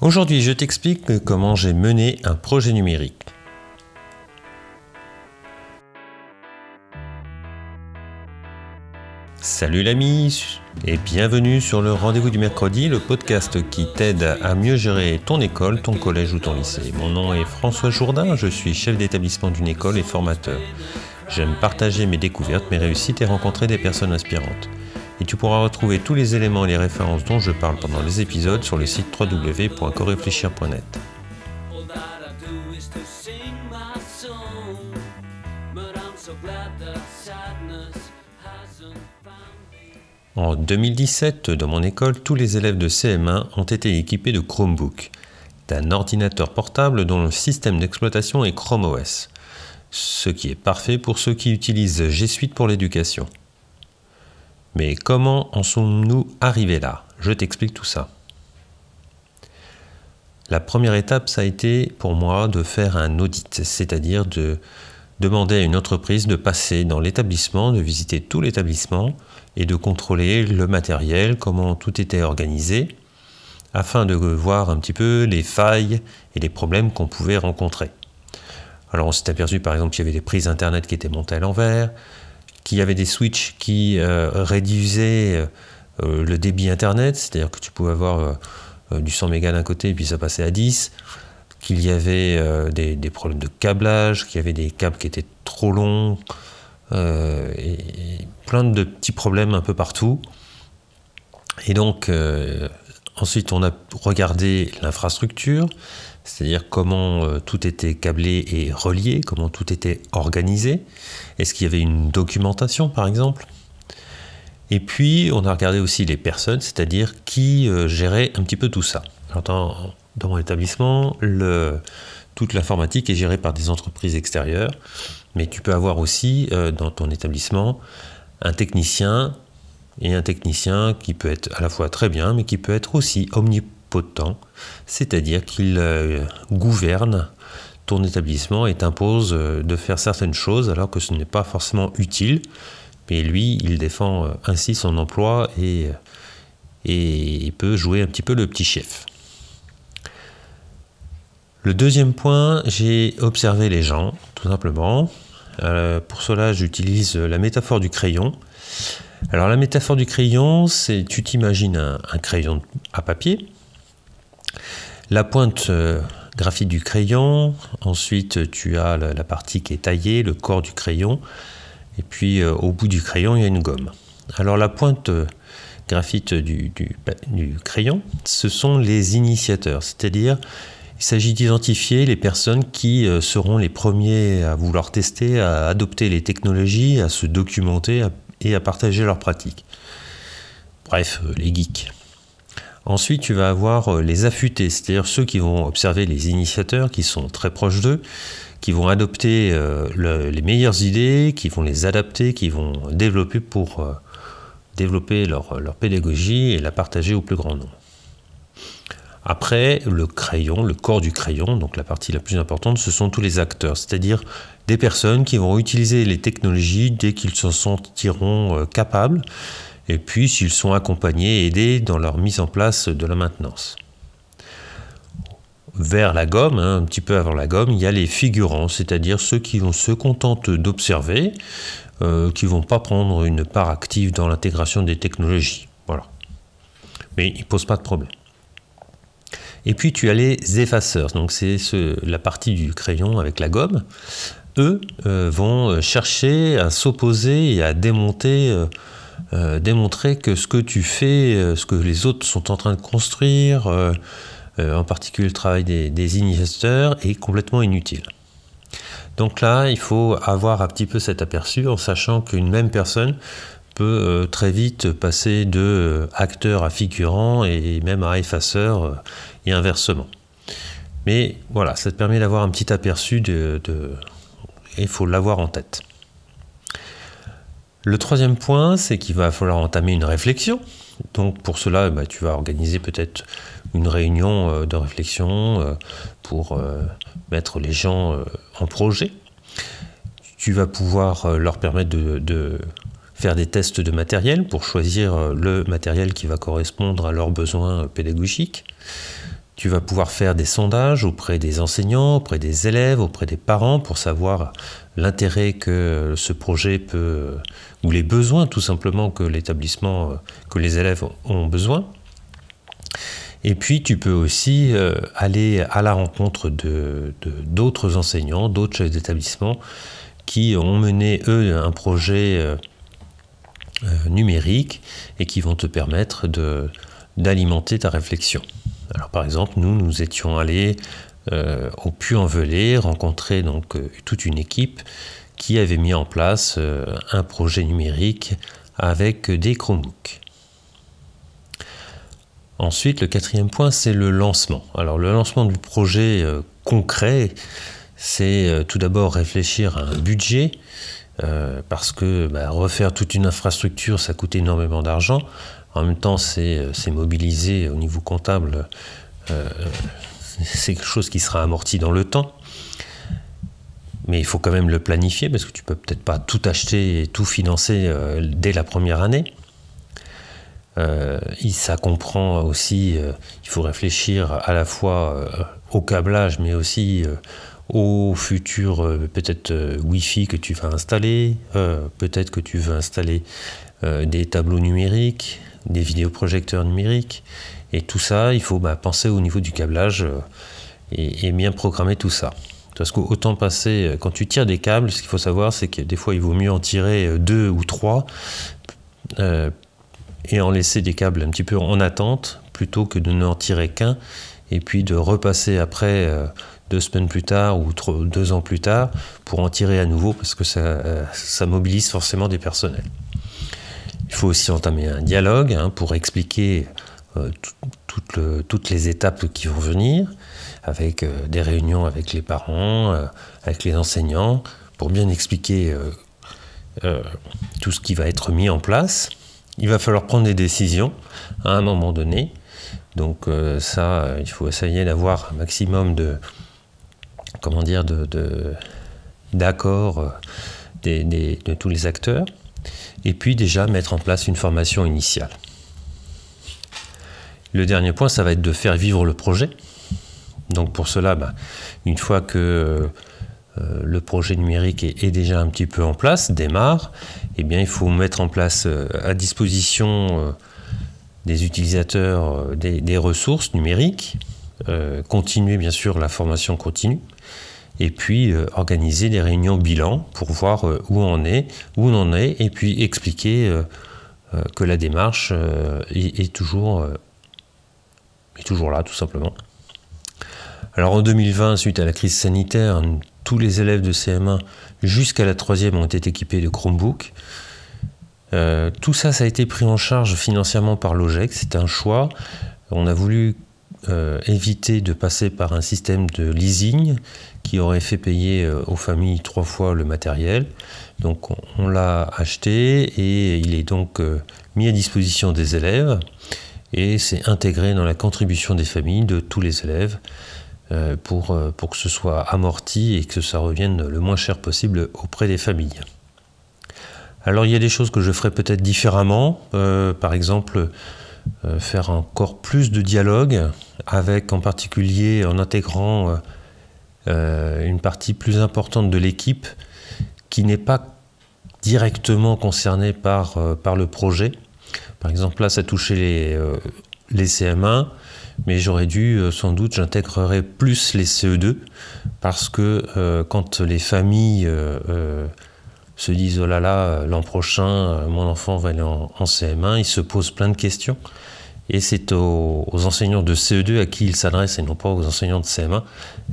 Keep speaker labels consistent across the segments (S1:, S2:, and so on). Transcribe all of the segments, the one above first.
S1: Aujourd'hui, je t'explique comment j'ai mené un projet numérique. Salut l'ami et bienvenue sur le rendez-vous du mercredi, le podcast qui t'aide à mieux gérer ton école, ton collège ou ton lycée. Mon nom est François Jourdain, je suis chef d'établissement d'une école et formateur. J'aime partager mes découvertes, mes réussites et rencontrer des personnes inspirantes et tu pourras retrouver tous les éléments et les références dont je parle pendant les épisodes sur le site www.coréfléchir.net. En 2017, dans mon école, tous les élèves de CM1 ont été équipés de Chromebook, d'un ordinateur portable dont le système d'exploitation est Chrome OS, ce qui est parfait pour ceux qui utilisent G Suite pour l'éducation. Mais comment en sommes-nous arrivés là? Je t'explique tout ça. La première étape, ça a été pour moi de faire un audit, c'est-à-dire de demander à une entreprise de passer dans l'établissement, de visiter tout l'établissement et de contrôler le matériel, comment tout était organisé, afin de voir un petit peu les failles et les problèmes qu'on pouvait rencontrer. Alors on s'est aperçu par exemple qu'il y avait des prises Internet qui étaient montées à l'envers, qu'il y avait des switches qui euh, réduisaient euh, le débit Internet, c'est-à-dire que tu pouvais avoir euh, du 100 mégas d'un côté et puis ça passait à 10, qu'il y avait des, problèmes de câblage, qu'il y avait des câbles qui étaient trop longs, et, plein de petits problèmes un peu partout. Et donc, ensuite, on a regardé l'infrastructure, c'est-à-dire comment euh, tout était câblé et relié, comment tout était organisé. Est-ce qu'il y avait une documentation, par exemple? Et puis, on a regardé aussi les personnes, c'est-à-dire qui euh, gérait un petit peu tout ça. dans, mon établissement, toute l'informatique est gérée par des entreprises extérieures, mais tu peux avoir aussi euh, dans ton établissement un technicien et un technicien qui peut être à la fois très bien, mais qui peut être aussi omnipotent temps, c'est-à-dire qu'il euh, gouverne ton établissement et t'impose euh, de faire certaines choses alors que ce n'est pas forcément utile, mais lui, il défend euh, ainsi son emploi et, peut jouer un petit peu le petit chef. Le deuxième point, j'ai observé les gens, tout simplement. pour cela, j'utilise la métaphore du crayon. Alors la métaphore du crayon, c'est tu t'imagines un, crayon à papier, la pointe euh, graphique du crayon, ensuite tu as la, partie qui est taillée, le corps du crayon, et puis euh, au bout du crayon il y a une gomme. Alors la pointe euh, graphite du, crayon, ce sont les initiateurs, c'est-à-dire il s'agit d'identifier les personnes qui seront les premiers à vouloir tester, à adopter les technologies, à se documenter et à partager leurs pratiques. Bref, les geeks. Ensuite, tu vas avoir euh, les affûtés, c'est-à-dire ceux qui vont observer les initiateurs, qui sont très proches d'eux, qui vont adopter euh, les meilleures idées, qui vont les adapter, qui vont développer pour euh, développer leur, leur, pédagogie et la partager au plus grand nombre. Après, le crayon, le corps du crayon, donc la partie la plus importante, ce sont tous les acteurs, c'est-à-dire des personnes qui vont utiliser les technologies dès qu'ils se sentiront capables et puis s'ils sont accompagnés et aidés dans leur mise en place de la maintenance. Vers la gomme, hein, un petit peu avant la gomme, il y a les figurants, c'est-à-dire ceux qui vont se contenter d'observer, euh, qui ne vont pas prendre une part active dans l'intégration des technologies. Voilà. Mais ils ne posent pas de problème. Et puis tu as les effaceurs, donc c'est la partie du crayon avec la gomme. Eux euh, vont chercher à s'opposer et à démonter euh, euh, démontrer que ce que tu fais, euh, ce que les autres sont en train de construire, euh, en particulier le travail des, initiateurs, est complètement inutile. Donc là, il faut avoir un petit peu cet aperçu en sachant qu'une même personne peut très vite passer de acteur à figurant et même à effaceur et inversement. Mais voilà, ça te permet d'avoir un petit aperçu de, de il faut l'avoir en tête. Le troisième point, c'est qu'il va falloir entamer une réflexion. Donc pour cela, bah, tu vas organiser peut-être une réunion euh, de réflexion euh, pour euh, mettre les gens en projet. Tu vas pouvoir leur permettre de, faire des tests de matériel pour choisir le matériel qui va correspondre à leurs besoins pédagogiques. Tu vas pouvoir faire des sondages auprès des enseignants, auprès des élèves, auprès des parents pour savoir l'intérêt que ce projet peut, ou les besoins tout simplement que l'établissement, que les élèves ont besoin. Et puis tu peux aussi euh, aller à la rencontre d'autres enseignants, d'autres chefs d'établissement qui ont mené, eux, un projet euh, euh, numérique et qui vont te permettre d'alimenter ta réflexion. Alors par exemple, nous, nous étions allés au Puy-en-Velay rencontrer donc toute une équipe qui avait mis en place un projet numérique avec des Chromebooks. Ensuite, le quatrième point, c'est le lancement. Alors le lancement du projet euh, concret, c'est euh, tout d'abord réfléchir à un budget, euh, parce que bah, refaire toute une infrastructure, ça coûte énormément d'argent. En même temps, c'est mobiliser au niveau comptable, c'est quelque chose qui sera amorti dans le temps. Mais il faut quand même le planifier, parce que tu peux peut-être pas tout acheter et tout financer dès la première année. Euh, ça comprend aussi, euh, il faut réfléchir à la fois euh, au câblage, mais aussi au futur peut-être Wi-Fi que tu vas installer, peut-être que tu veux installer des tableaux numériques, des vidéoprojecteurs numériques, et tout ça, il faut bah, penser au niveau du câblage et, bien programmer tout ça. Parce qu'autant passer, quand tu tires des câbles, ce qu'il faut savoir, c'est que des fois, il vaut mieux en tirer deux ou trois et en laisser des câbles un petit peu en attente plutôt que de n'en tirer qu'un et puis de repasser après euh, deux semaines plus tard ou deux ans plus tard pour en tirer à nouveau parce que ça, euh, ça mobilise forcément des personnels. Il faut aussi entamer un dialogue hein, pour expliquer euh, toutes les étapes qui vont venir, avec des réunions avec les parents, avec les enseignants, pour bien expliquer tout ce qui va être mis en place il va falloir prendre des décisions à un moment donné. Donc euh, ça, euh, il faut essayer d'avoir un maximum de, comment dire, de, d'accord euh, de tous les acteurs. Et puis déjà mettre en place une formation initiale. Le dernier point, ça va être de faire vivre le projet. Donc pour cela, bah, une fois que euh, le projet numérique est, déjà un petit peu en place, démarre, eh bien, il faut mettre en place euh, à disposition euh, des utilisateurs des, ressources numériques, continuer bien sûr la formation continue, et puis organiser des réunions bilan pour voir où on est, où on en est, et puis expliquer que la démarche est, toujours, est toujours là, tout simplement. Alors en 2020, suite à la crise sanitaire, tous les élèves de CM1 jusqu'à la troisième ont été équipés de Chromebook. Euh, tout ça, ça a été pris en charge financièrement par l'OGEC. C'est un choix. On a voulu euh, éviter de passer par un système de leasing qui aurait fait payer euh, aux familles trois fois le matériel. Donc on, l'a acheté et il est donc mis à disposition des élèves et c'est intégré dans la contribution des familles de tous les élèves. Euh, pour, euh, pour que ce soit amorti et que ça revienne le moins cher possible auprès des familles. Alors il y a des choses que je ferais peut-être différemment, euh, par exemple faire encore plus de dialogue avec en particulier en intégrant une partie plus importante de l'équipe qui n'est pas directement concernée par, par le projet. Par exemple là ça touchait les, les CM1, mais j'aurais dû, euh, sans doute, j'intégrerais plus les CE2, parce que euh, quand les familles euh, se disent, oh là là, l'an prochain, mon enfant va aller en, CM1, ils se posent plein de questions. Et c'est aux, enseignants de CE2 à qui ils s'adressent et non pas aux enseignants de CM1.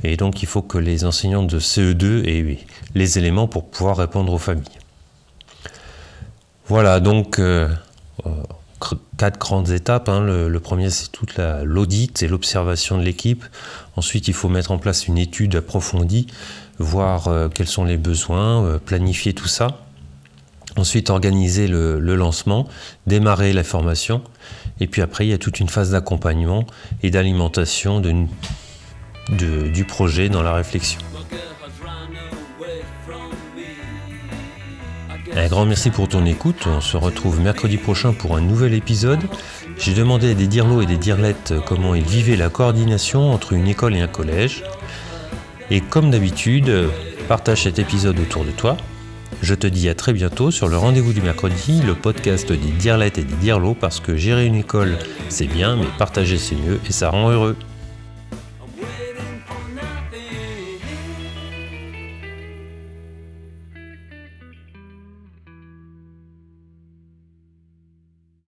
S1: Et donc il faut que les enseignants de CE2 aient les éléments pour pouvoir répondre aux familles. Voilà, donc quatre grandes étapes. Hein. Le, premier, c'est toute l'audit et l'observation de l'équipe. Ensuite, il faut mettre en place une étude approfondie, voir euh, quels sont les besoins, euh, planifier tout ça. Ensuite, organiser le, lancement, démarrer la formation. Et puis après, il y a toute une phase d'accompagnement et d'alimentation du projet dans la réflexion. Un grand merci pour ton écoute. On se retrouve mercredi prochain pour un nouvel épisode. J'ai demandé à des dirlots et des dirlettes comment ils vivaient la coordination entre une école et un collège. Et comme d'habitude, partage cet épisode autour de toi. Je te dis à très bientôt sur le rendez-vous du mercredi, le podcast des dirlettes et des dirlots, parce que gérer une école, c'est bien, mais partager, c'est mieux et ça rend heureux.